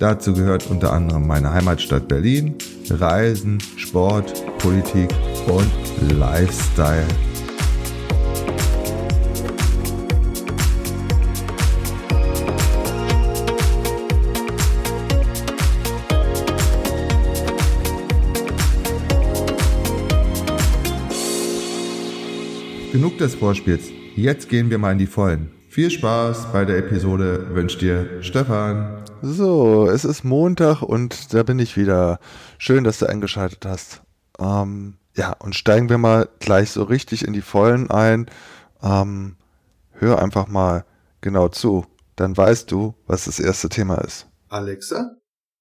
Dazu gehört unter anderem meine Heimatstadt Berlin, Reisen, Sport, Politik und Lifestyle. Genug des Vorspiels. Jetzt gehen wir mal in die Vollen. Viel Spaß bei der Episode wünscht dir Stefan. So, es ist Montag und da bin ich wieder. Schön, dass du eingeschaltet hast. Ähm, ja, und steigen wir mal gleich so richtig in die Vollen ein. Ähm, hör einfach mal genau zu. Dann weißt du, was das erste Thema ist. Alexa,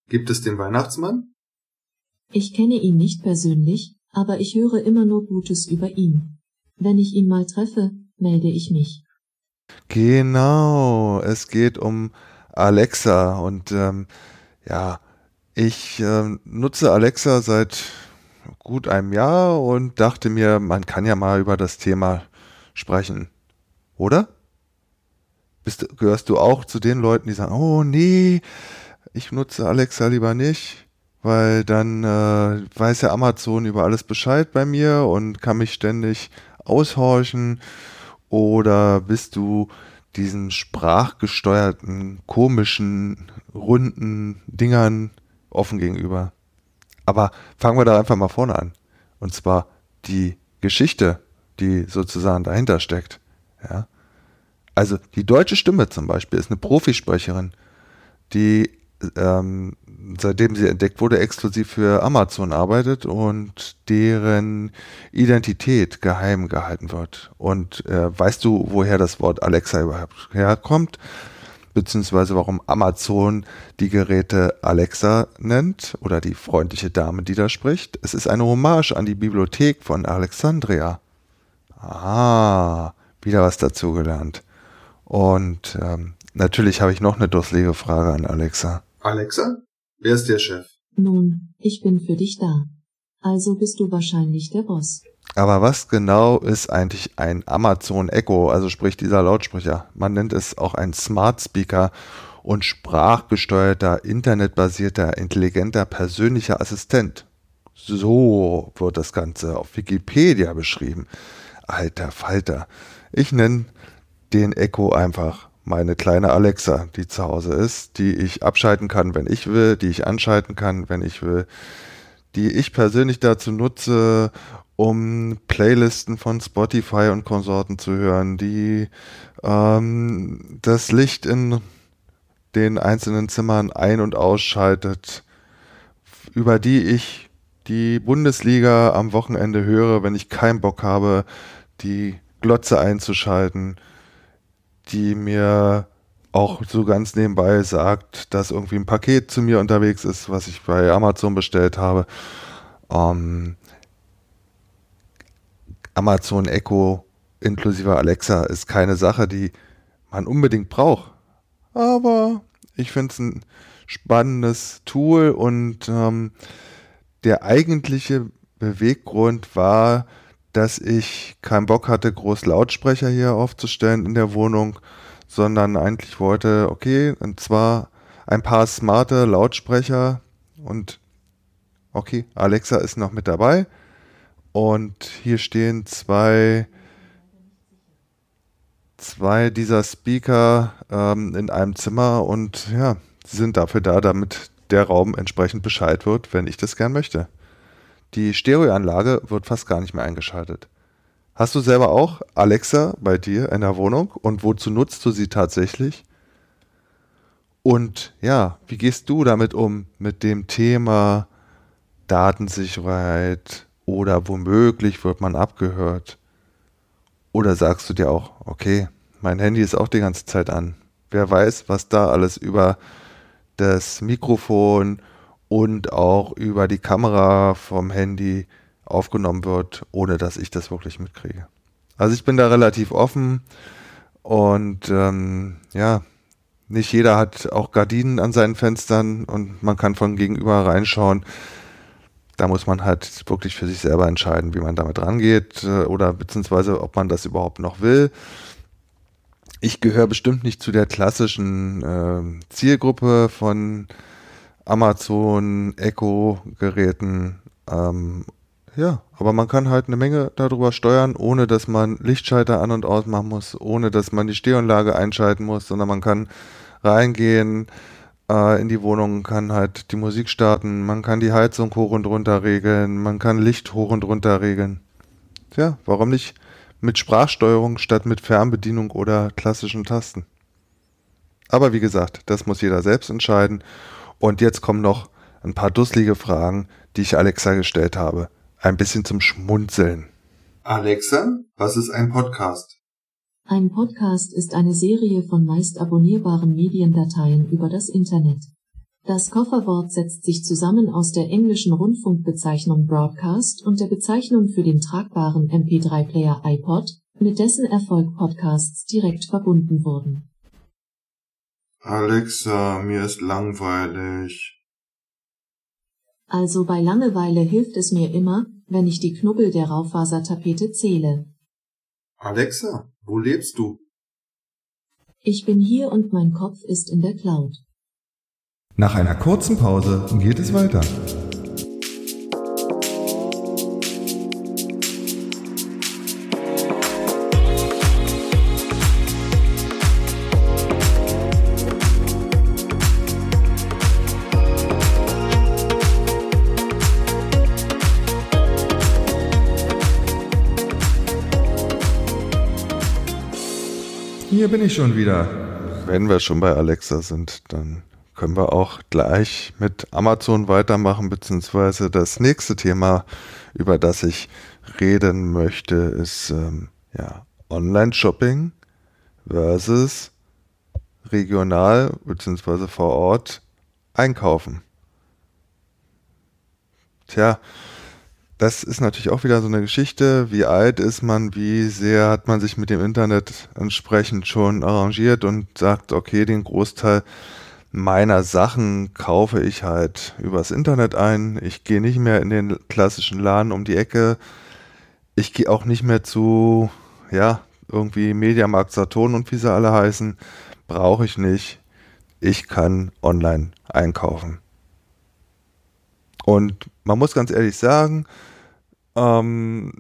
gibt es den Weihnachtsmann? Ich kenne ihn nicht persönlich, aber ich höre immer nur Gutes über ihn. Wenn ich ihn mal treffe, melde ich mich. Genau, es geht um Alexa und ähm, ja, ich äh, nutze Alexa seit gut einem Jahr und dachte mir, man kann ja mal über das Thema sprechen, oder? Bist, gehörst du auch zu den Leuten, die sagen, oh nee, ich nutze Alexa lieber nicht, weil dann äh, weiß ja Amazon über alles Bescheid bei mir und kann mich ständig aushorchen oder bist du diesen sprachgesteuerten, komischen, runden Dingern offen gegenüber? Aber fangen wir da einfach mal vorne an. Und zwar die Geschichte, die sozusagen dahinter steckt. Ja? Also die deutsche Stimme zum Beispiel ist eine Profisprecherin, die ähm, seitdem sie entdeckt wurde, exklusiv für Amazon arbeitet und deren Identität geheim gehalten wird. Und äh, weißt du, woher das Wort Alexa überhaupt herkommt? Beziehungsweise warum Amazon die Geräte Alexa nennt oder die freundliche Dame, die da spricht? Es ist eine Hommage an die Bibliothek von Alexandria. Ah, wieder was dazugelernt. Und ähm, natürlich habe ich noch eine dusselige Frage an Alexa. Alexa, wer ist der Chef? Nun, ich bin für dich da. Also bist du wahrscheinlich der Boss. Aber was genau ist eigentlich ein Amazon Echo, also sprich dieser Lautsprecher? Man nennt es auch ein Smart Speaker und sprachgesteuerter, internetbasierter, intelligenter persönlicher Assistent. So wird das Ganze auf Wikipedia beschrieben. Alter Falter. Ich nenne den Echo einfach meine kleine Alexa, die zu Hause ist, die ich abschalten kann, wenn ich will, die ich anschalten kann, wenn ich will, die ich persönlich dazu nutze, um Playlisten von Spotify und Konsorten zu hören, die ähm, das Licht in den einzelnen Zimmern ein- und ausschaltet, über die ich die Bundesliga am Wochenende höre, wenn ich keinen Bock habe, die Glotze einzuschalten die mir auch so ganz nebenbei sagt, dass irgendwie ein Paket zu mir unterwegs ist, was ich bei Amazon bestellt habe. Ähm, Amazon Echo inklusive Alexa ist keine Sache, die man unbedingt braucht. Aber ich finde es ein spannendes Tool und ähm, der eigentliche Beweggrund war, dass ich keinen Bock hatte, groß Lautsprecher hier aufzustellen in der Wohnung, sondern eigentlich wollte, okay, und zwar ein paar smarte Lautsprecher und okay, Alexa ist noch mit dabei und hier stehen zwei zwei dieser Speaker ähm, in einem Zimmer und ja, sie sind dafür da, damit der Raum entsprechend Bescheid wird, wenn ich das gern möchte. Die Stereoanlage wird fast gar nicht mehr eingeschaltet. Hast du selber auch Alexa bei dir in der Wohnung und wozu nutzt du sie tatsächlich? Und ja, wie gehst du damit um mit dem Thema Datensicherheit oder womöglich wird man abgehört? Oder sagst du dir auch, okay, mein Handy ist auch die ganze Zeit an. Wer weiß, was da alles über das Mikrofon und auch über die Kamera vom Handy aufgenommen wird, ohne dass ich das wirklich mitkriege. Also ich bin da relativ offen und ähm, ja, nicht jeder hat auch Gardinen an seinen Fenstern und man kann von gegenüber reinschauen. Da muss man halt wirklich für sich selber entscheiden, wie man damit rangeht äh, oder beziehungsweise ob man das überhaupt noch will. Ich gehöre bestimmt nicht zu der klassischen äh, Zielgruppe von Amazon Echo-Geräten. Ähm, ja, aber man kann halt eine Menge darüber steuern, ohne dass man Lichtschalter an und aus machen muss, ohne dass man die Stehanlage einschalten muss, sondern man kann reingehen äh, in die Wohnung, kann halt die Musik starten, man kann die Heizung hoch und runter regeln, man kann Licht hoch und runter regeln. Tja, warum nicht mit Sprachsteuerung statt mit Fernbedienung oder klassischen Tasten? Aber wie gesagt, das muss jeder selbst entscheiden. Und jetzt kommen noch ein paar dusselige Fragen, die ich Alexa gestellt habe. Ein bisschen zum Schmunzeln. Alexa, was ist ein Podcast? Ein Podcast ist eine Serie von meist abonnierbaren Mediendateien über das Internet. Das Kofferwort setzt sich zusammen aus der englischen Rundfunkbezeichnung Broadcast und der Bezeichnung für den tragbaren MP3-Player iPod, mit dessen Erfolg Podcasts direkt verbunden wurden. Alexa, mir ist langweilig. Also bei Langeweile hilft es mir immer, wenn ich die Knubbel der Raufasertapete zähle. Alexa, wo lebst du? Ich bin hier und mein Kopf ist in der Cloud. Nach einer kurzen Pause geht es weiter. Hier bin ich schon wieder. Wenn wir schon bei Alexa sind, dann können wir auch gleich mit Amazon weitermachen, beziehungsweise das nächste Thema, über das ich reden möchte, ist ähm, ja, Online-Shopping versus regional beziehungsweise vor Ort einkaufen. Tja, das ist natürlich auch wieder so eine Geschichte. Wie alt ist man? Wie sehr hat man sich mit dem Internet entsprechend schon arrangiert und sagt, okay, den Großteil meiner Sachen kaufe ich halt übers Internet ein. Ich gehe nicht mehr in den klassischen Laden um die Ecke. Ich gehe auch nicht mehr zu, ja, irgendwie Mediamarkt Saturn und wie sie alle heißen. Brauche ich nicht. Ich kann online einkaufen. Und man muss ganz ehrlich sagen, ähm,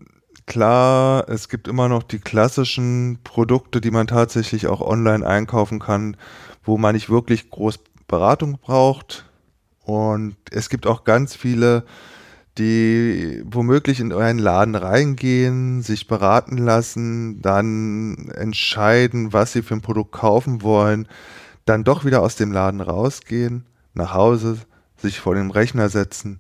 klar, es gibt immer noch die klassischen Produkte, die man tatsächlich auch online einkaufen kann, wo man nicht wirklich groß Beratung braucht. Und es gibt auch ganz viele, die womöglich in euren Laden reingehen, sich beraten lassen, dann entscheiden, was sie für ein Produkt kaufen wollen, dann doch wieder aus dem Laden rausgehen, nach Hause, sich vor den Rechner setzen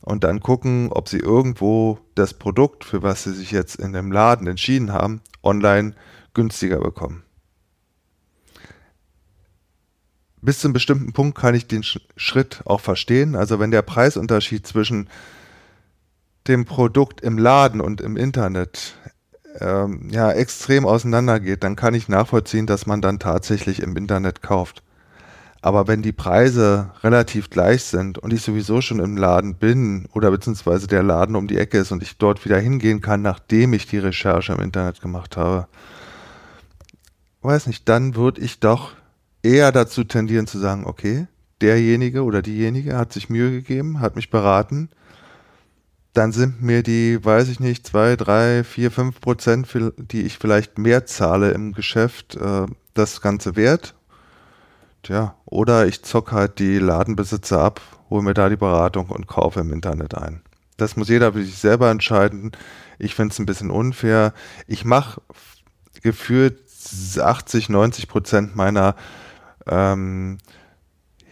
und dann gucken, ob sie irgendwo das Produkt, für was sie sich jetzt in dem Laden entschieden haben, online günstiger bekommen. Bis zu einem bestimmten Punkt kann ich den Schritt auch verstehen. Also wenn der Preisunterschied zwischen dem Produkt im Laden und im Internet ähm, ja extrem auseinandergeht, dann kann ich nachvollziehen, dass man dann tatsächlich im Internet kauft. Aber wenn die Preise relativ gleich sind und ich sowieso schon im Laden bin oder beziehungsweise der Laden um die Ecke ist und ich dort wieder hingehen kann, nachdem ich die Recherche im Internet gemacht habe, weiß nicht, dann würde ich doch eher dazu tendieren zu sagen, okay, derjenige oder diejenige hat sich Mühe gegeben, hat mich beraten, dann sind mir die, weiß ich nicht, zwei, drei, vier, fünf Prozent, die ich vielleicht mehr zahle im Geschäft, äh, das Ganze wert Tja, oder ich zock halt die Ladenbesitzer ab, hole mir da die Beratung und kaufe im Internet ein. Das muss jeder für sich selber entscheiden. Ich finde es ein bisschen unfair. Ich mache gefühlt 80, 90 Prozent meiner ähm,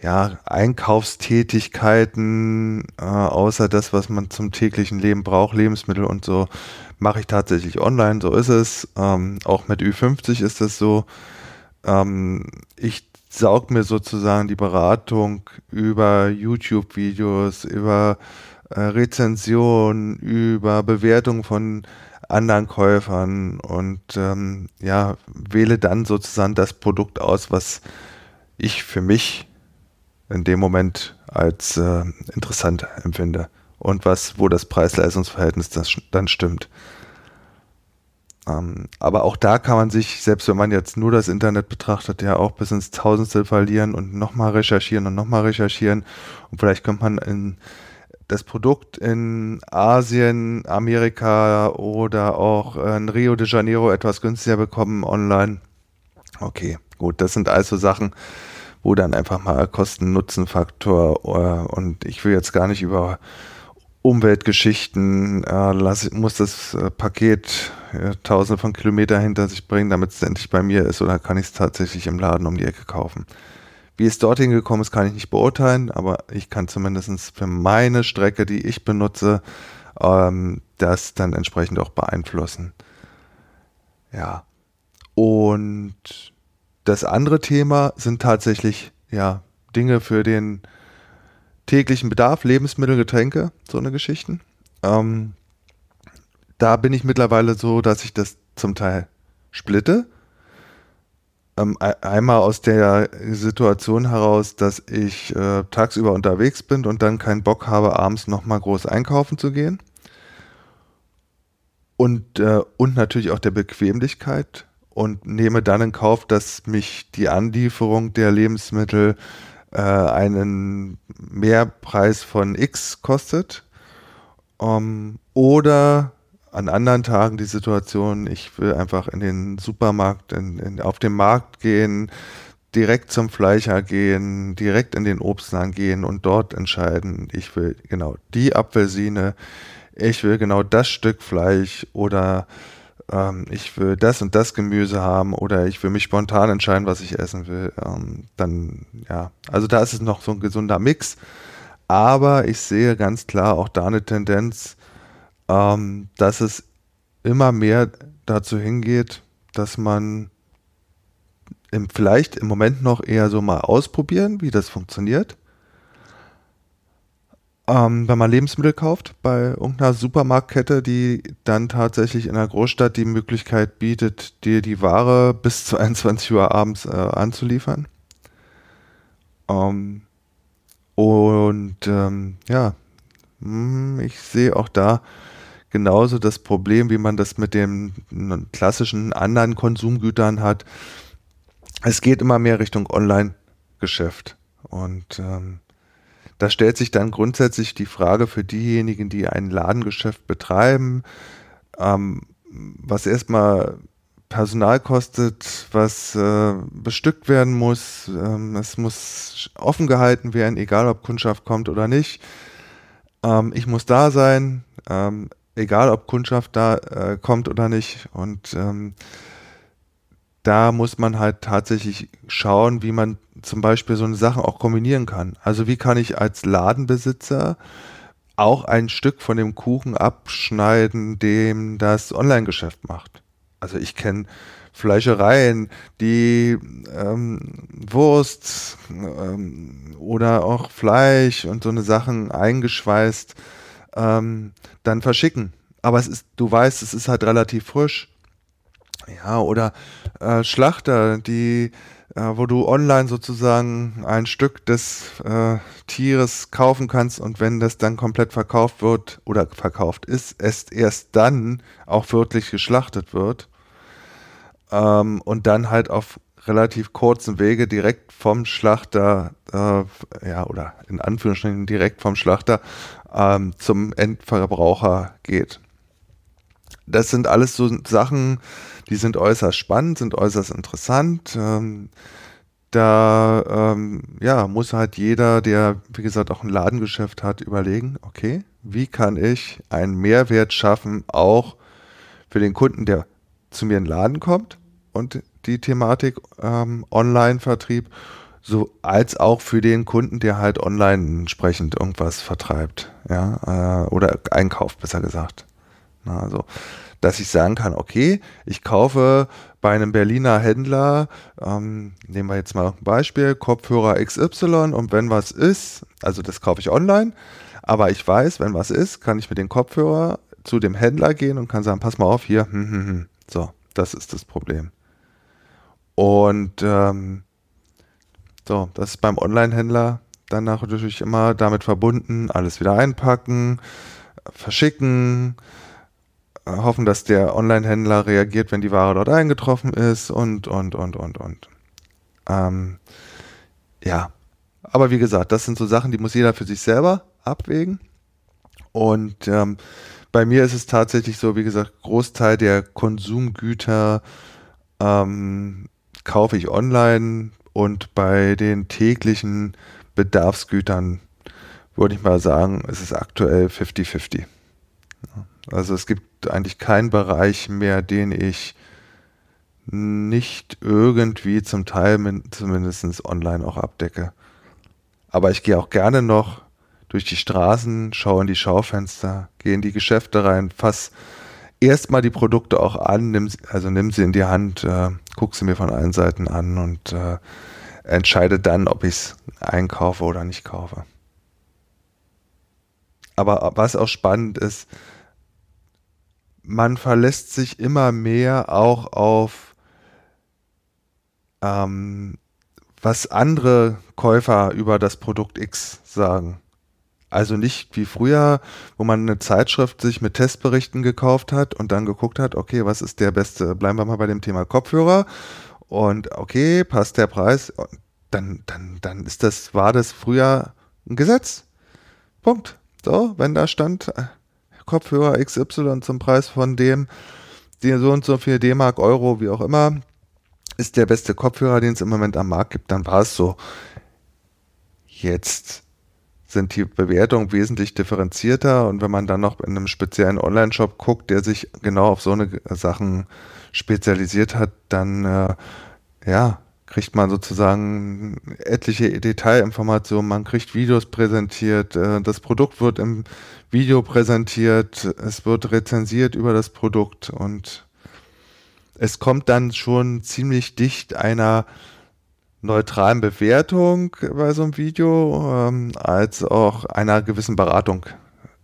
ja, Einkaufstätigkeiten, äh, außer das, was man zum täglichen Leben braucht, Lebensmittel und so, mache ich tatsächlich online. So ist es. Ähm, auch mit Ü50 ist das so. Ähm, ich saug mir sozusagen die Beratung über YouTube-Videos, über äh, Rezensionen, über Bewertungen von anderen Käufern und ähm, ja, wähle dann sozusagen das Produkt aus, was ich für mich in dem Moment als äh, interessant empfinde und was, wo das Preis-Leistungs-Verhältnis dann stimmt. Ähm, aber auch da kann man sich, selbst wenn man jetzt nur das Internet betrachtet, ja auch bis ins Tausendstel verlieren und nochmal recherchieren und nochmal recherchieren. Und vielleicht kommt man in das Produkt in Asien, Amerika oder auch in Rio de Janeiro etwas günstiger bekommen online. Okay, gut, das sind also Sachen, wo dann einfach mal Kosten-Nutzen-Faktor äh, und ich will jetzt gar nicht über Umweltgeschichten, äh, lass, muss das äh, Paket äh, tausende von Kilometern hinter sich bringen, damit es endlich bei mir ist oder kann ich es tatsächlich im Laden um die Ecke kaufen. Wie es dorthin gekommen ist, kann ich nicht beurteilen, aber ich kann zumindest für meine Strecke, die ich benutze, ähm, das dann entsprechend auch beeinflussen. Ja. Und das andere Thema sind tatsächlich ja Dinge für den täglichen Bedarf, Lebensmittel, Getränke, so eine Geschichten. Ähm, da bin ich mittlerweile so, dass ich das zum Teil splitte. Ähm, einmal aus der Situation heraus, dass ich äh, tagsüber unterwegs bin und dann keinen Bock habe, abends nochmal groß einkaufen zu gehen. Und, äh, und natürlich auch der Bequemlichkeit und nehme dann in Kauf, dass mich die Anlieferung der Lebensmittel äh, einen Mehrpreis von X kostet. Um, ähm, oder an anderen Tagen die Situation, ich will einfach in den Supermarkt, in, in, auf den Markt gehen, direkt zum Fleischer gehen, direkt in den Obstladen gehen und dort entscheiden, ich will genau die Apfelsine, ich will genau das Stück Fleisch oder ähm, ich will das und das Gemüse haben oder ich will mich spontan entscheiden, was ich essen will, ähm, dann ja, also da ist es noch so ein gesunder Mix. Aber ich sehe ganz klar auch da eine Tendenz, ähm, dass es immer mehr dazu hingeht, dass man im, vielleicht im Moment noch eher so mal ausprobieren, wie das funktioniert ähm, wenn man Lebensmittel kauft bei irgendeiner Supermarktkette, die dann tatsächlich in einer Großstadt die Möglichkeit bietet, dir die Ware bis zu 21 Uhr abends äh, anzuliefern. Ähm, und ähm, ja, hm, ich sehe auch da genauso das Problem, wie man das mit den klassischen anderen Konsumgütern hat. Es geht immer mehr Richtung Online-Geschäft. Und ähm, da stellt sich dann grundsätzlich die Frage für diejenigen, die ein Ladengeschäft betreiben, ähm, was erstmal Personal kostet, was äh, bestückt werden muss. Ähm, es muss offen gehalten werden, egal ob Kundschaft kommt oder nicht. Ähm, ich muss da sein, ähm, egal ob Kundschaft da äh, kommt oder nicht. Und ähm, da muss man halt tatsächlich schauen, wie man zum Beispiel so eine Sache auch kombinieren kann. Also wie kann ich als Ladenbesitzer auch ein Stück von dem Kuchen abschneiden, dem das Online-Geschäft macht. Also ich kenne Fleischereien, die ähm, Wurst ähm, oder auch Fleisch und so eine Sachen eingeschweißt ähm, dann verschicken. Aber es ist, du weißt, es ist halt relativ frisch. Ja, oder äh, Schlachter, die, äh, wo du online sozusagen ein Stück des äh, Tieres kaufen kannst und wenn das dann komplett verkauft wird oder verkauft ist, es erst dann auch wirklich geschlachtet wird ähm, und dann halt auf relativ kurzen Wege direkt vom Schlachter, äh, ja, oder in Anführungsstrichen direkt vom Schlachter ähm, zum Endverbraucher geht. Das sind alles so Sachen, die sind äußerst spannend, sind äußerst interessant. Ähm, da ähm, ja, muss halt jeder, der, wie gesagt, auch ein Ladengeschäft hat, überlegen, okay, wie kann ich einen Mehrwert schaffen, auch für den Kunden, der zu mir in den Laden kommt und die Thematik ähm, Online-Vertrieb, so als auch für den Kunden, der halt online entsprechend irgendwas vertreibt, ja, äh, oder einkauft, besser gesagt. Na, also dass ich sagen kann, okay, ich kaufe bei einem Berliner Händler, ähm, nehmen wir jetzt mal ein Beispiel, Kopfhörer XY und wenn was ist, also das kaufe ich online, aber ich weiß, wenn was ist, kann ich mit dem Kopfhörer zu dem Händler gehen und kann sagen, pass mal auf, hier, hm, hm, hm. so, das ist das Problem. Und ähm, so, das ist beim Online-Händler dann natürlich immer damit verbunden, alles wieder einpacken, verschicken, hoffen, dass der Online-Händler reagiert, wenn die Ware dort eingetroffen ist und, und, und, und, und. Ähm, ja, aber wie gesagt, das sind so Sachen, die muss jeder für sich selber abwägen. Und ähm, bei mir ist es tatsächlich so, wie gesagt, Großteil der Konsumgüter ähm, kaufe ich online und bei den täglichen Bedarfsgütern würde ich mal sagen, ist es aktuell 50-50. Also es gibt eigentlich keinen Bereich mehr, den ich nicht irgendwie zum Teil zumindest online auch abdecke. Aber ich gehe auch gerne noch durch die Straßen, schaue in die Schaufenster, gehe in die Geschäfte rein, fass erstmal die Produkte auch an, nimm, also nimm sie in die Hand, äh, guck sie mir von allen Seiten an und äh, entscheide dann, ob ich es einkaufe oder nicht kaufe. Aber was auch spannend ist, man verlässt sich immer mehr auch auf ähm, was andere Käufer über das Produkt X sagen. Also nicht wie früher, wo man eine Zeitschrift sich mit Testberichten gekauft hat und dann geguckt hat, okay, was ist der beste, bleiben wir mal bei dem Thema Kopfhörer und okay, passt der Preis, dann, dann, dann ist das, war das früher ein Gesetz. Punkt. So, wenn da stand, äh, Kopfhörer XY zum Preis von dem, die so und so viel D-Mark, Euro, wie auch immer, ist der beste Kopfhörer, den es im Moment am Markt gibt, dann war es so. Jetzt sind die Bewertungen wesentlich differenzierter und wenn man dann noch in einem speziellen Online-Shop guckt, der sich genau auf so eine Sachen spezialisiert hat, dann äh, ja, kriegt man sozusagen etliche Detailinformationen, man kriegt Videos präsentiert, äh, das Produkt wird im Video präsentiert, es wird rezensiert über das Produkt und es kommt dann schon ziemlich dicht einer neutralen Bewertung bei so einem Video ähm, als auch einer gewissen Beratung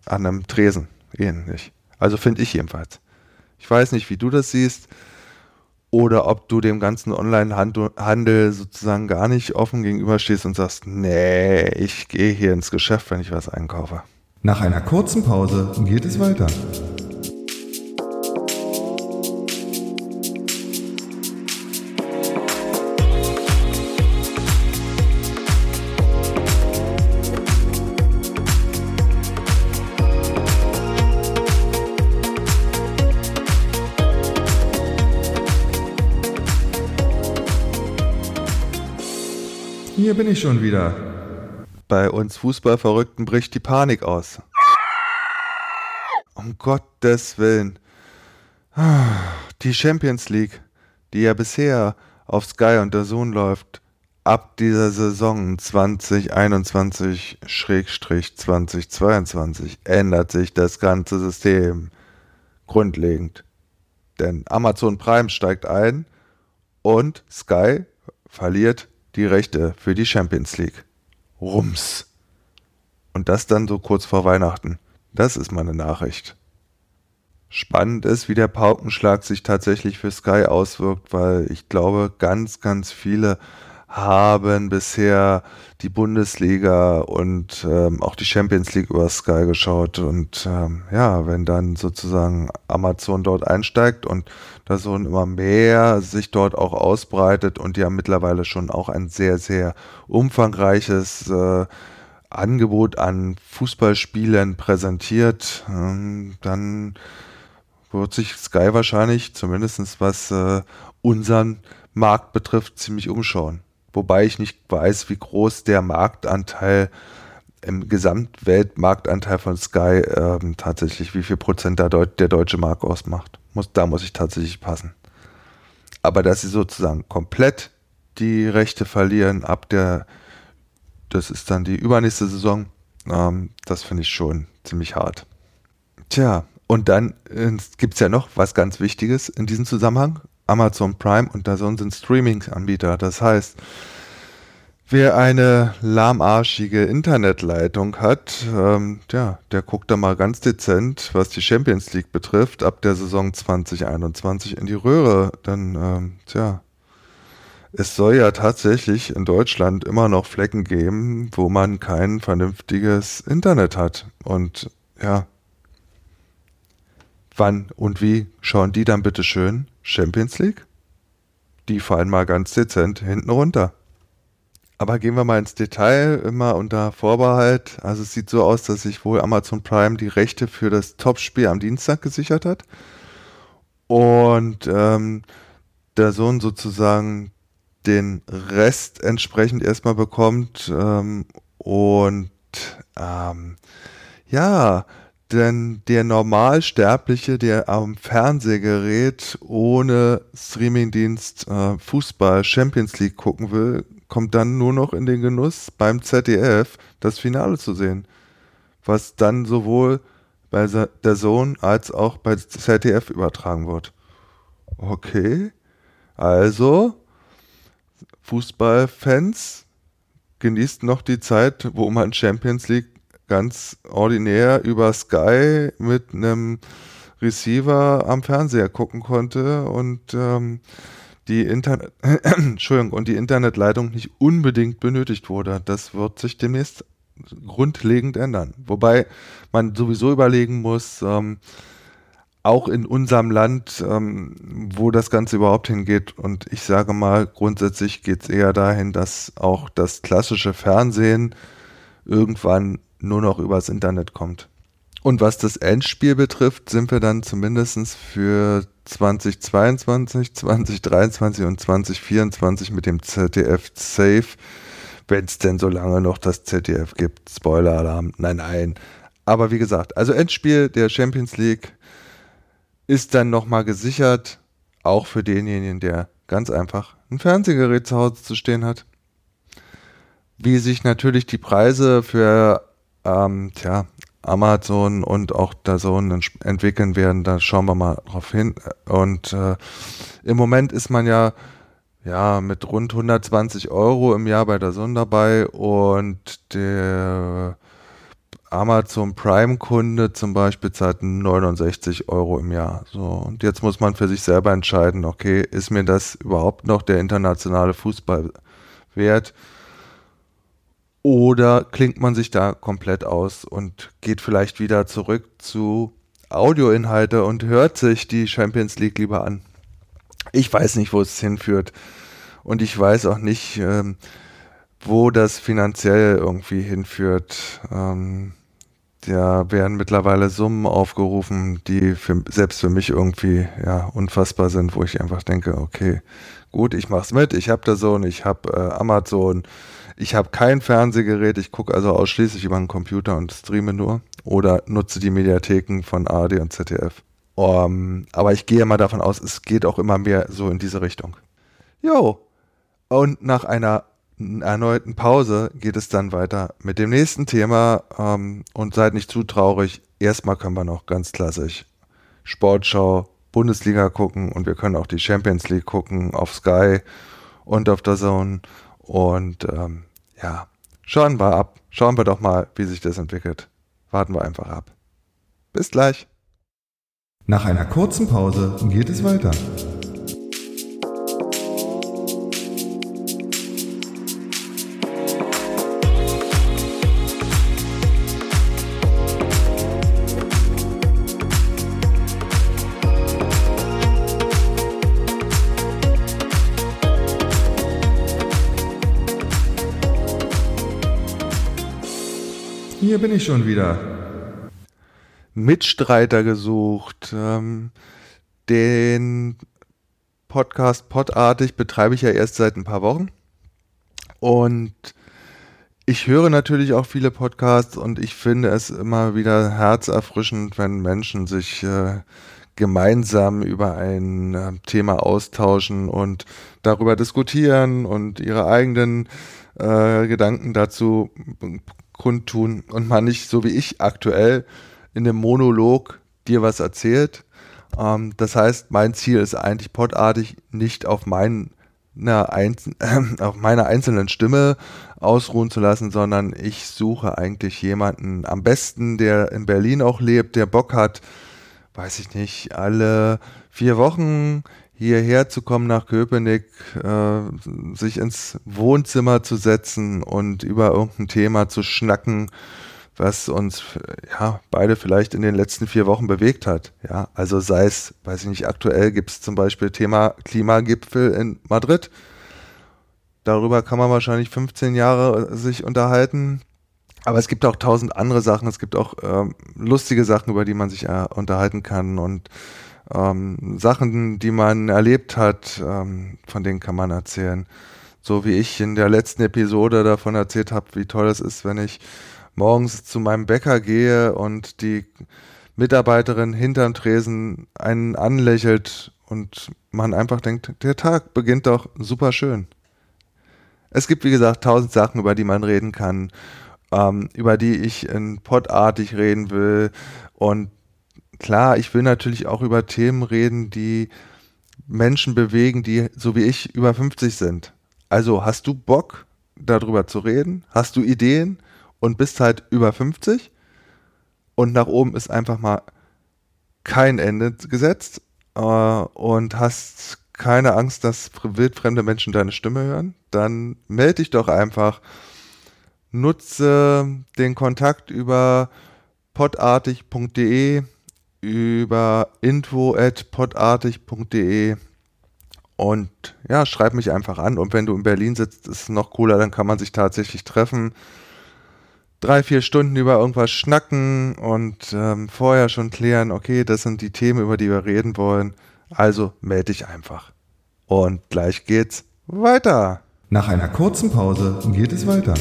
an einem Tresen ähnlich. Also finde ich jedenfalls. Ich weiß nicht, wie du das siehst oder ob du dem ganzen Online-Handel sozusagen gar nicht offen gegenüberstehst und sagst, nee, ich gehe hier ins Geschäft, wenn ich was einkaufe. Nach einer kurzen Pause geht es weiter. Hier bin ich schon wieder. Bei uns Fußballverrückten bricht die Panik aus. Um Gottes Willen. Die Champions League, die ja bisher auf Sky und der Sohn läuft, ab dieser Saison 2021-2022 ändert sich das ganze System grundlegend. Denn Amazon Prime steigt ein und Sky verliert die Rechte für die Champions League. Rums. Und das dann so kurz vor Weihnachten. Das ist meine Nachricht. Spannend ist, wie der Paukenschlag sich tatsächlich für Sky auswirkt, weil ich glaube, ganz, ganz viele haben bisher die Bundesliga und ähm, auch die Champions League über Sky geschaut. Und ähm, ja, wenn dann sozusagen Amazon dort einsteigt und da so immer mehr sich dort auch ausbreitet und ja mittlerweile schon auch ein sehr, sehr umfangreiches äh, Angebot an Fußballspielen präsentiert, ähm, dann wird sich Sky wahrscheinlich, zumindest was äh, unseren Markt betrifft, ziemlich umschauen wobei ich nicht weiß, wie groß der Marktanteil im Gesamtweltmarktanteil von Sky ähm, tatsächlich, wie viel Prozent der, Deut der deutsche Markt ausmacht. Muss, da muss ich tatsächlich passen. Aber dass sie sozusagen komplett die Rechte verlieren ab der, das ist dann die übernächste Saison, ähm, das finde ich schon ziemlich hart. Tja, Und dann äh, gibt es ja noch was ganz Wichtiges in diesem Zusammenhang. Amazon Prime und Dazone sind Streaming-Anbieter. Das heißt, wer eine lahmarschige Internetleitung hat, ähm, ja, der guckt da mal ganz dezent, was die Champions League betrifft, ab der Saison 2021 in die Röhre. Dann, ähm, tja, es soll ja tatsächlich in Deutschland immer noch Flecken geben, wo man kein vernünftiges Internet hat. Und ja, wann und wie schauen die dann bitte schön Champions League? Die fallen mal ganz dezent hinten runter. Aber gehen wir mal ins Detail, immer unter Vorbehalt. Also es sieht so aus, dass sich wohl Amazon Prime die Rechte für das Topspiel am Dienstag gesichert hat. Und ähm, der Sohn sozusagen den Rest entsprechend erstmal bekommt. Ähm, und ähm, ja, denn der Normalsterbliche, der am Fernsehgerät ohne Streamingdienst äh, Fußball Champions League gucken will, kommt dann nur noch in den Genuss, beim ZDF das Finale zu sehen. Was dann sowohl bei der Sohn als auch bei ZDF übertragen wird. Okay. Also, Fußballfans, genießt noch die Zeit, wo man Champions League ganz ordinär über Sky mit einem Receiver am Fernseher gucken konnte und ähm, die Internet und die Internetleitung nicht unbedingt benötigt wurde. Das wird sich demnächst grundlegend ändern. Wobei man sowieso überlegen muss, ähm, auch in unserem Land, ähm, wo das Ganze überhaupt hingeht. Und ich sage mal, grundsätzlich geht es eher dahin, dass auch das klassische Fernsehen irgendwann nur noch übers Internet kommt. Und was das Endspiel betrifft, sind wir dann zumindest für 2022, 2023 und 2024 mit dem ZDF safe, wenn es denn so lange noch das ZDF gibt. Spoiler-Alarm, nein, nein. Aber wie gesagt, also Endspiel der Champions League ist dann nochmal gesichert, auch für denjenigen, der ganz einfach ein Fernsehgerät zu Hause zu stehen hat. Wie sich natürlich die Preise für ähm, tja, Amazon und auch der Sohn entwickeln werden, da schauen wir mal drauf hin. Und äh, im Moment ist man ja ja mit rund 120 Euro im Jahr bei der Sohn dabei und der Amazon Prime-Kunde zum Beispiel zahlt 69 Euro im Jahr. So, und jetzt muss man für sich selber entscheiden, okay, ist mir das überhaupt noch der internationale Fußball wert? Oder klingt man sich da komplett aus und geht vielleicht wieder zurück zu Audioinhalte und hört sich die Champions League lieber an? Ich weiß nicht, wo es hinführt. Und ich weiß auch nicht, ähm, wo das finanziell irgendwie hinführt. Ähm, da werden mittlerweile Summen aufgerufen, die für, selbst für mich irgendwie ja, unfassbar sind, wo ich einfach denke, okay, gut, ich mach's mit, ich habe da so ich habe äh, Amazon, ich habe kein Fernsehgerät, ich gucke also ausschließlich über einen Computer und streame nur oder nutze die Mediatheken von ARD und ZDF. Um, aber ich gehe mal davon aus, es geht auch immer mehr so in diese Richtung. Jo, und nach einer erneuten Pause geht es dann weiter mit dem nächsten Thema. Ähm, und seid nicht zu traurig. Erstmal können wir noch ganz klassisch Sportschau, Bundesliga gucken und wir können auch die Champions League gucken auf Sky und auf der Zone. Und ähm, ja, schauen wir ab. Schauen wir doch mal, wie sich das entwickelt. Warten wir einfach ab. Bis gleich. Nach einer kurzen Pause geht es weiter. Bin ich schon wieder. Mitstreiter gesucht. Ähm, den Podcast Podartig betreibe ich ja erst seit ein paar Wochen. Und ich höre natürlich auch viele Podcasts und ich finde es immer wieder herzerfrischend, wenn Menschen sich äh, gemeinsam über ein äh, Thema austauschen und darüber diskutieren und ihre eigenen äh, Gedanken dazu kundtun und man nicht so wie ich aktuell in dem Monolog dir was erzählt. Ähm, das heißt, mein Ziel ist eigentlich podartig nicht auf, mein, na, ein, äh, auf meiner einzelnen Stimme ausruhen zu lassen, sondern ich suche eigentlich jemanden am besten, der in Berlin auch lebt, der Bock hat, weiß ich nicht, alle vier Wochen hierher zu kommen nach Köpenick, äh, sich ins Wohnzimmer zu setzen und über irgendein Thema zu schnacken, was uns ja beide vielleicht in den letzten vier Wochen bewegt hat. Ja, also sei es, weiß ich nicht, aktuell gibt es zum Beispiel Thema Klimagipfel in Madrid. Darüber kann man wahrscheinlich 15 Jahre sich unterhalten. Aber es gibt auch tausend andere Sachen. Es gibt auch ähm, lustige Sachen, über die man sich äh, unterhalten kann und ähm, Sachen, die man erlebt hat, ähm, von denen kann man erzählen. So wie ich in der letzten Episode davon erzählt habe, wie toll es ist, wenn ich morgens zu meinem Bäcker gehe und die Mitarbeiterin hinterm Tresen einen anlächelt und man einfach denkt, der Tag beginnt doch super schön. Es gibt, wie gesagt, tausend Sachen, über die man reden kann, ähm, über die ich in Podartig reden will. Und klar, ich will natürlich auch über Themen reden, die Menschen bewegen, die so wie ich über 50 sind. Also hast du Bock, darüber zu reden? Hast du Ideen und bist halt über 50? Und nach oben ist einfach mal kein Ende gesetzt äh, und hast keine Angst, dass wildfremde Menschen deine Stimme hören, dann melde dich doch einfach. Nutze den Kontakt über podartig.de über info.podartig.de und ja, schreib mich einfach an. Und wenn du in Berlin sitzt, ist es noch cooler, dann kann man sich tatsächlich treffen. Drei, vier Stunden über irgendwas schnacken und ähm, vorher schon klären, okay, das sind die Themen, über die wir reden wollen. Also melde dich einfach. Und gleich geht's weiter. Nach einer kurzen Pause geht es weiter.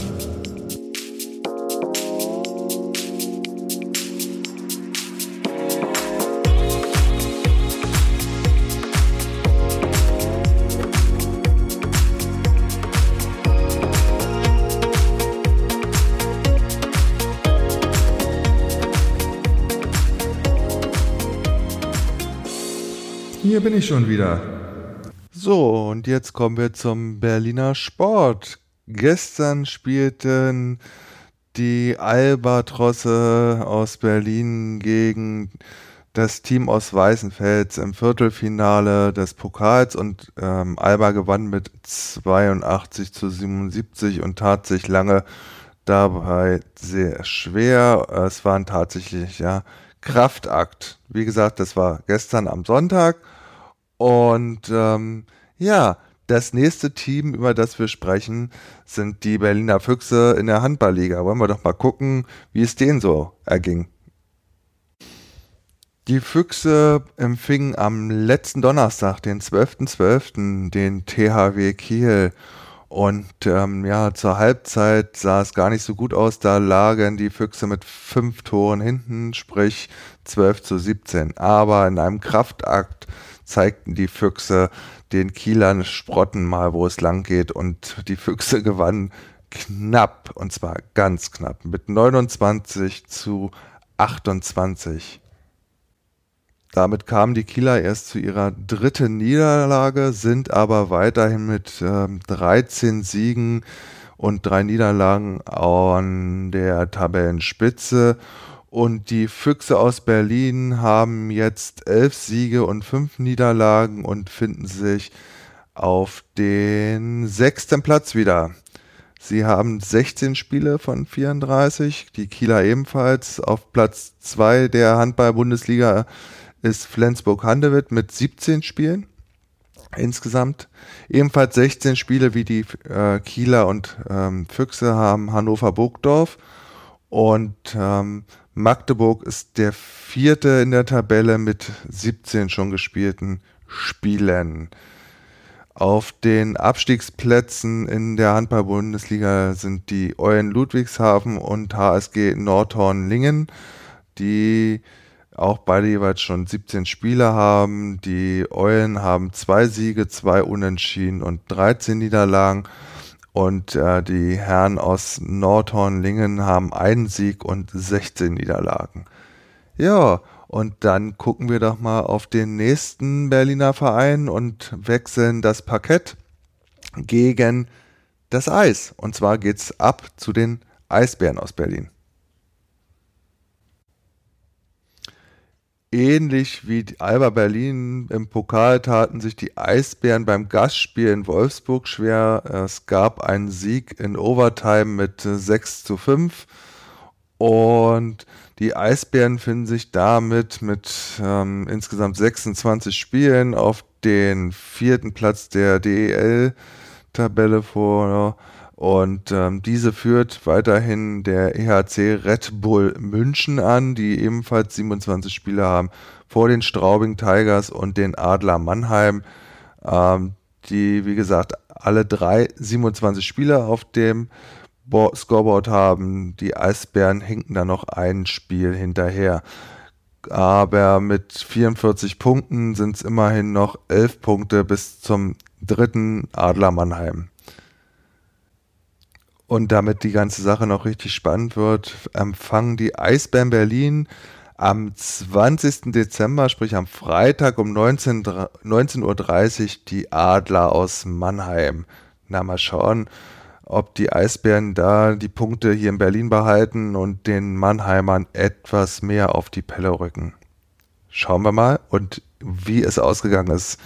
Bin ich schon wieder. So, und jetzt kommen wir zum Berliner Sport. Gestern spielten die Albatrosse aus Berlin gegen das Team aus Weißenfels im Viertelfinale des Pokals und ähm, Alba gewann mit 82 zu 77 und tat sich lange dabei sehr schwer. Es war ein tatsächlicher Kraftakt. Wie gesagt, das war gestern am Sonntag und ähm, ja, das nächste Team, über das wir sprechen, sind die Berliner Füchse in der Handballliga. Wollen wir doch mal gucken, wie es denen so erging. Die Füchse empfingen am letzten Donnerstag, den 12.12., .12., den THW Kiel. Und ähm, ja, zur Halbzeit sah es gar nicht so gut aus. Da lagen die Füchse mit fünf Toren hinten, sprich 12 zu 17. Aber in einem Kraftakt zeigten die Füchse den Kielern Sprotten mal, wo es lang geht und die Füchse gewannen knapp und zwar ganz knapp mit 29 zu 28. Damit kamen die Kieler erst zu ihrer dritten Niederlage, sind aber weiterhin mit äh, 13 Siegen und drei Niederlagen an der Tabellenspitze und die Füchse aus Berlin haben jetzt elf Siege und fünf Niederlagen und finden sich auf den sechsten Platz wieder. Sie haben 16 Spiele von 34, die Kieler ebenfalls. Auf Platz 2 der Handball-Bundesliga ist Flensburg-Handewitt mit 17 Spielen insgesamt. Ebenfalls 16 Spiele wie die äh, Kieler und ähm, Füchse haben Hannover-Burgdorf. Und ähm, Magdeburg ist der vierte in der Tabelle mit 17 schon gespielten Spielen. Auf den Abstiegsplätzen in der Handball-Bundesliga sind die Eulen Ludwigshafen und HSG Nordhorn-Lingen, die auch beide jeweils schon 17 Spiele haben. Die Eulen haben zwei Siege, zwei Unentschieden und 13 Niederlagen. Und äh, die Herren aus Nordhorn-Lingen haben einen Sieg und 16 Niederlagen. Ja, und dann gucken wir doch mal auf den nächsten Berliner Verein und wechseln das Parkett gegen das Eis. Und zwar geht's ab zu den Eisbären aus Berlin. Ähnlich wie Alba Berlin im Pokal taten sich die Eisbären beim Gastspiel in Wolfsburg schwer. Es gab einen Sieg in Overtime mit 6 zu 5 und die Eisbären finden sich damit mit ähm, insgesamt 26 Spielen auf den vierten Platz der DEL-Tabelle vor. Und ähm, diese führt weiterhin der EHC Red Bull München an, die ebenfalls 27 Spiele haben, vor den Straubing Tigers und den Adler Mannheim, ähm, die, wie gesagt, alle drei 27 Spiele auf dem Scoreboard haben. Die Eisbären hinken da noch ein Spiel hinterher. Aber mit 44 Punkten sind es immerhin noch 11 Punkte bis zum dritten Adler Mannheim. Und damit die ganze Sache noch richtig spannend wird, empfangen die Eisbären Berlin am 20. Dezember, sprich am Freitag um 19.30 19 Uhr die Adler aus Mannheim. Na, mal schauen, ob die Eisbären da die Punkte hier in Berlin behalten und den Mannheimern etwas mehr auf die Pelle rücken. Schauen wir mal und wie es ausgegangen ist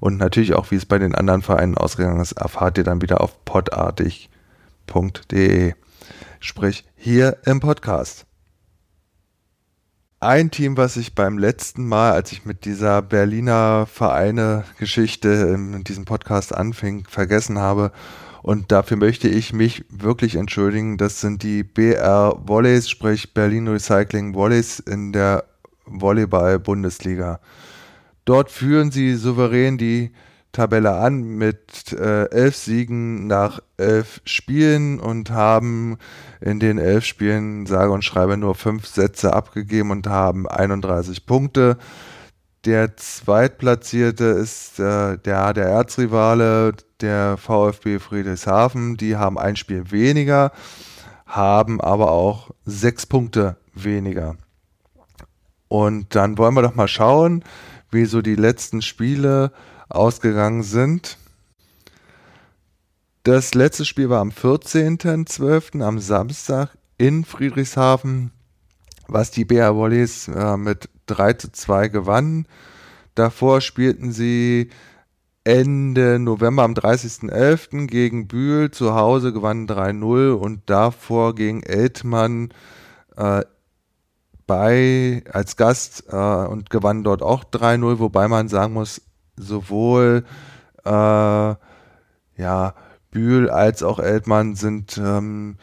und natürlich auch wie es bei den anderen Vereinen ausgegangen ist, erfahrt ihr dann wieder auf podartig.de. Sprich hier im Podcast. Ein Team, was ich beim letzten Mal, als ich mit dieser Berliner Vereine-Geschichte in diesem Podcast anfing, vergessen habe und dafür möchte ich mich wirklich entschuldigen. Das sind die BR Volleys, sprich Berlin Recycling Volleys in der Volleyball-Bundesliga. Dort führen sie souverän die Tabelle an mit äh, elf Siegen nach elf Spielen und haben in den elf Spielen sage und schreibe nur fünf Sätze abgegeben und haben 31 Punkte. Der Zweitplatzierte ist äh, der, der Erzrivale, der VfB Friedrichshafen. Die haben ein Spiel weniger, haben aber auch sechs Punkte weniger. Und dann wollen wir doch mal schauen, wie so die letzten Spiele ausgegangen sind. Das letzte Spiel war am 14.12., am Samstag in Friedrichshafen, was die BR Volleys äh, mit 3 zu 2 gewannen. Davor spielten sie Ende November am 30.11. gegen Bühl zu Hause, gewannen 3-0 und davor gegen Eltmann äh, bei, als Gast äh, und gewannen dort auch 3-0, wobei man sagen muss, sowohl äh, ja, Bühl als auch Eltmann sind ähm,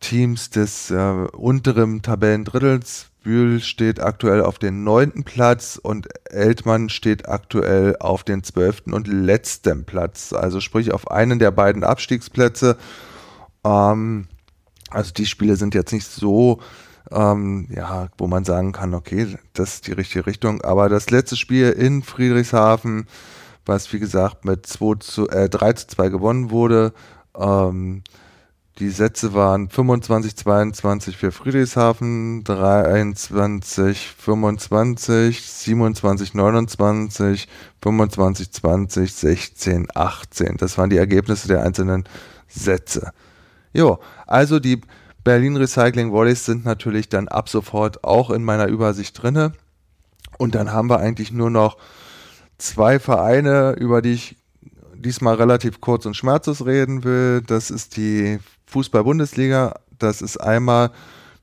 Teams des äh, unteren Tabellendrittels. Bühl steht aktuell auf den neunten Platz und Eltmann steht aktuell auf den zwölften und letzten Platz. Also sprich auf einen der beiden Abstiegsplätze. Ähm, also die Spiele sind jetzt nicht so, ähm, ja, wo man sagen kann, okay, das ist die richtige Richtung. Aber das letzte Spiel in Friedrichshafen, was wie gesagt mit 2 zu, äh, 3 zu 2 gewonnen wurde, ähm, die Sätze waren 25, 22 für Friedrichshafen, 23, 25, 27, 29, 25, 20, 16, 18. Das waren die Ergebnisse der einzelnen Sätze. Jo, also die Berlin Recycling Volleys sind natürlich dann ab sofort auch in meiner Übersicht drinne. Und dann haben wir eigentlich nur noch zwei Vereine, über die ich diesmal relativ kurz und schmerzlos reden will. Das ist die Fußball-Bundesliga. Das ist einmal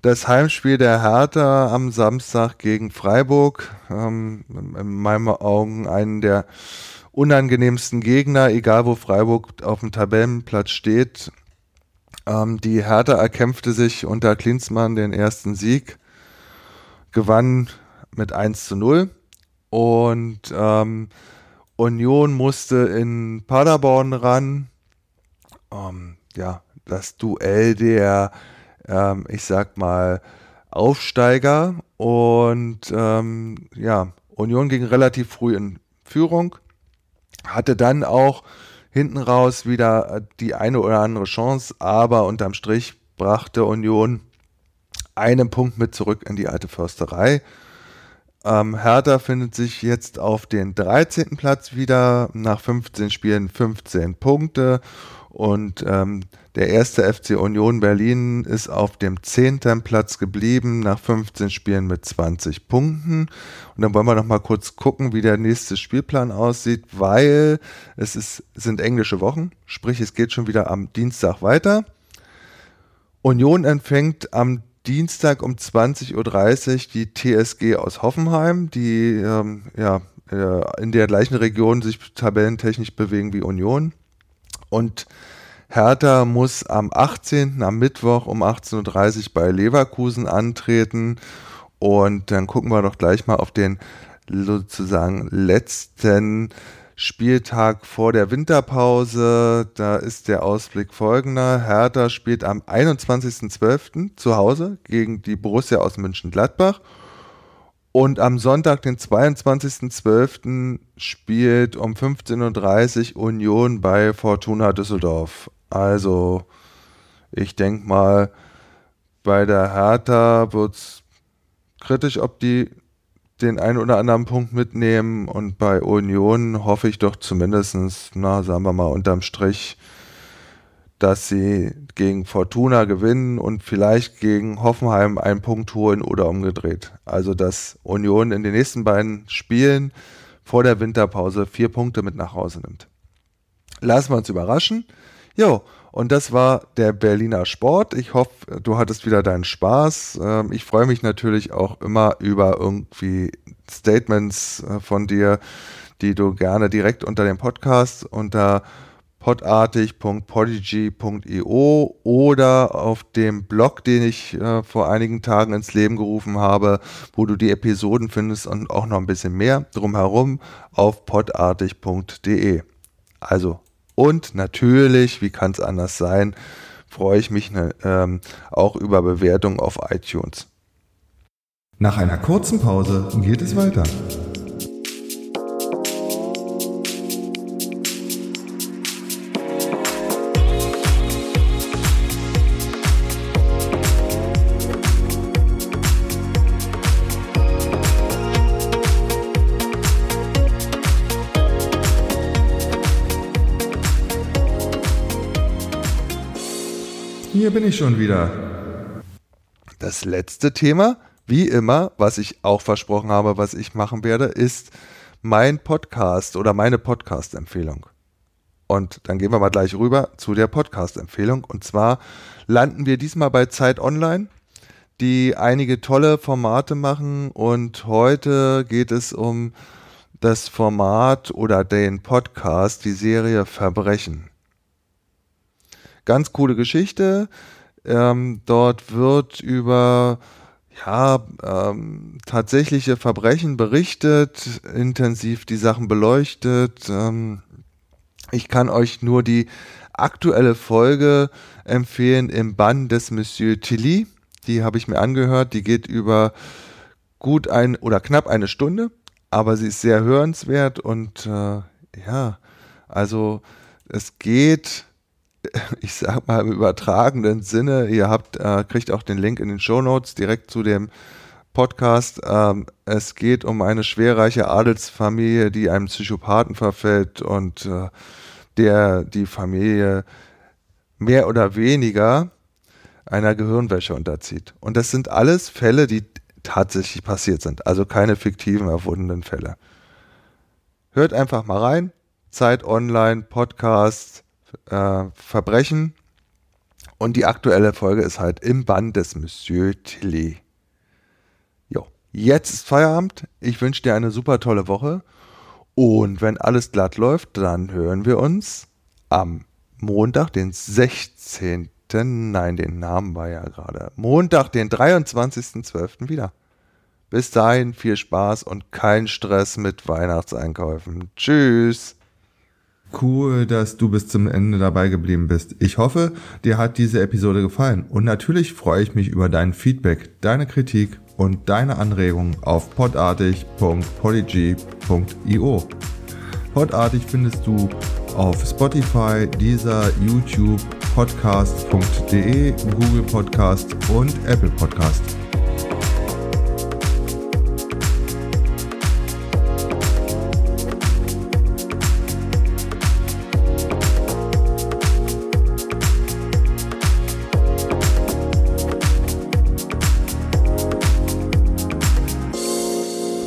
das Heimspiel der Hertha am Samstag gegen Freiburg. Ähm, in meinen Augen einen der unangenehmsten Gegner, egal wo Freiburg auf dem Tabellenplatz steht. Ähm, die Hertha erkämpfte sich unter Klinsmann den ersten Sieg, gewann mit 1 zu 0 und ähm, Union musste in Paderborn ran. Ähm, ja, das Duell der, ähm, ich sag mal, Aufsteiger. Und ähm, ja, Union ging relativ früh in Führung, hatte dann auch hinten raus wieder die eine oder andere Chance, aber unterm Strich brachte Union einen Punkt mit zurück in die alte Försterei. Ähm, Hertha findet sich jetzt auf den 13. Platz wieder, nach 15 Spielen 15 Punkte. Und ähm, der erste FC Union Berlin ist auf dem 10. Platz geblieben, nach 15 Spielen mit 20 Punkten. Und dann wollen wir noch mal kurz gucken, wie der nächste Spielplan aussieht, weil es ist, sind englische Wochen, sprich es geht schon wieder am Dienstag weiter. Union empfängt am Dienstag um 20.30 Uhr die TSG aus Hoffenheim, die ähm, ja, äh, in der gleichen Region sich tabellentechnisch bewegen wie Union. Und Hertha muss am 18. am Mittwoch um 18.30 Uhr bei Leverkusen antreten. Und dann gucken wir doch gleich mal auf den sozusagen letzten Spieltag vor der Winterpause. Da ist der Ausblick folgender. Hertha spielt am 21.12. zu Hause gegen die Borussia aus München-Gladbach. Und am Sonntag, den 22.12., spielt um 15.30 Uhr Union bei Fortuna Düsseldorf. Also, ich denke mal, bei der Hertha wird es kritisch, ob die den einen oder anderen Punkt mitnehmen. Und bei Union hoffe ich doch zumindest, na, sagen wir mal, unterm Strich, dass sie gegen Fortuna gewinnen und vielleicht gegen Hoffenheim einen Punkt holen oder umgedreht. Also, dass Union in den nächsten beiden Spielen vor der Winterpause vier Punkte mit nach Hause nimmt. Lassen wir uns überraschen. Jo, und das war der Berliner Sport. Ich hoffe, du hattest wieder deinen Spaß. Ähm, ich freue mich natürlich auch immer über irgendwie Statements äh, von dir, die du gerne direkt unter dem Podcast unter podartig.podigy.io oder auf dem Blog, den ich äh, vor einigen Tagen ins Leben gerufen habe, wo du die Episoden findest und auch noch ein bisschen mehr drumherum auf podartig.de. Also und natürlich, wie kann es anders sein, freue ich mich ne, ähm, auch über Bewertungen auf iTunes. Nach einer kurzen Pause geht es weiter. Bin ich schon wieder. Das letzte Thema, wie immer, was ich auch versprochen habe, was ich machen werde, ist mein Podcast oder meine Podcast-Empfehlung. Und dann gehen wir mal gleich rüber zu der Podcast-Empfehlung. Und zwar landen wir diesmal bei Zeit Online, die einige tolle Formate machen. Und heute geht es um das Format oder den Podcast, die Serie Verbrechen. Ganz coole Geschichte. Ähm, dort wird über ja, ähm, tatsächliche Verbrechen berichtet, intensiv die Sachen beleuchtet. Ähm, ich kann euch nur die aktuelle Folge empfehlen im Bann des Monsieur Tilly. Die habe ich mir angehört. Die geht über gut ein oder knapp eine Stunde, aber sie ist sehr hörenswert und äh, ja, also es geht ich sag mal im übertragenen Sinne, ihr habt, äh, kriegt auch den Link in den Show Notes direkt zu dem Podcast. Ähm, es geht um eine schwerreiche Adelsfamilie, die einem Psychopathen verfällt und äh, der die Familie mehr oder weniger einer Gehirnwäsche unterzieht. Und das sind alles Fälle, die tatsächlich passiert sind, also keine fiktiven erfundenen Fälle. Hört einfach mal rein. Zeit Online, Podcast, äh, Verbrechen. Und die aktuelle Folge ist halt im Band des Monsieur Tilly. Jo, jetzt ist Feierabend. Ich wünsche dir eine super tolle Woche. Und wenn alles glatt läuft, dann hören wir uns am Montag, den 16. Nein, den Namen war ja gerade. Montag, den 23.12. wieder. Bis dahin viel Spaß und kein Stress mit Weihnachtseinkäufen. Tschüss. Cool, dass du bis zum Ende dabei geblieben bist. Ich hoffe, dir hat diese Episode gefallen und natürlich freue ich mich über dein Feedback, deine Kritik und deine Anregungen auf podartig.polyg.io. Podartig findest du auf Spotify, dieser YouTube podcast.de, Google Podcast und Apple Podcast.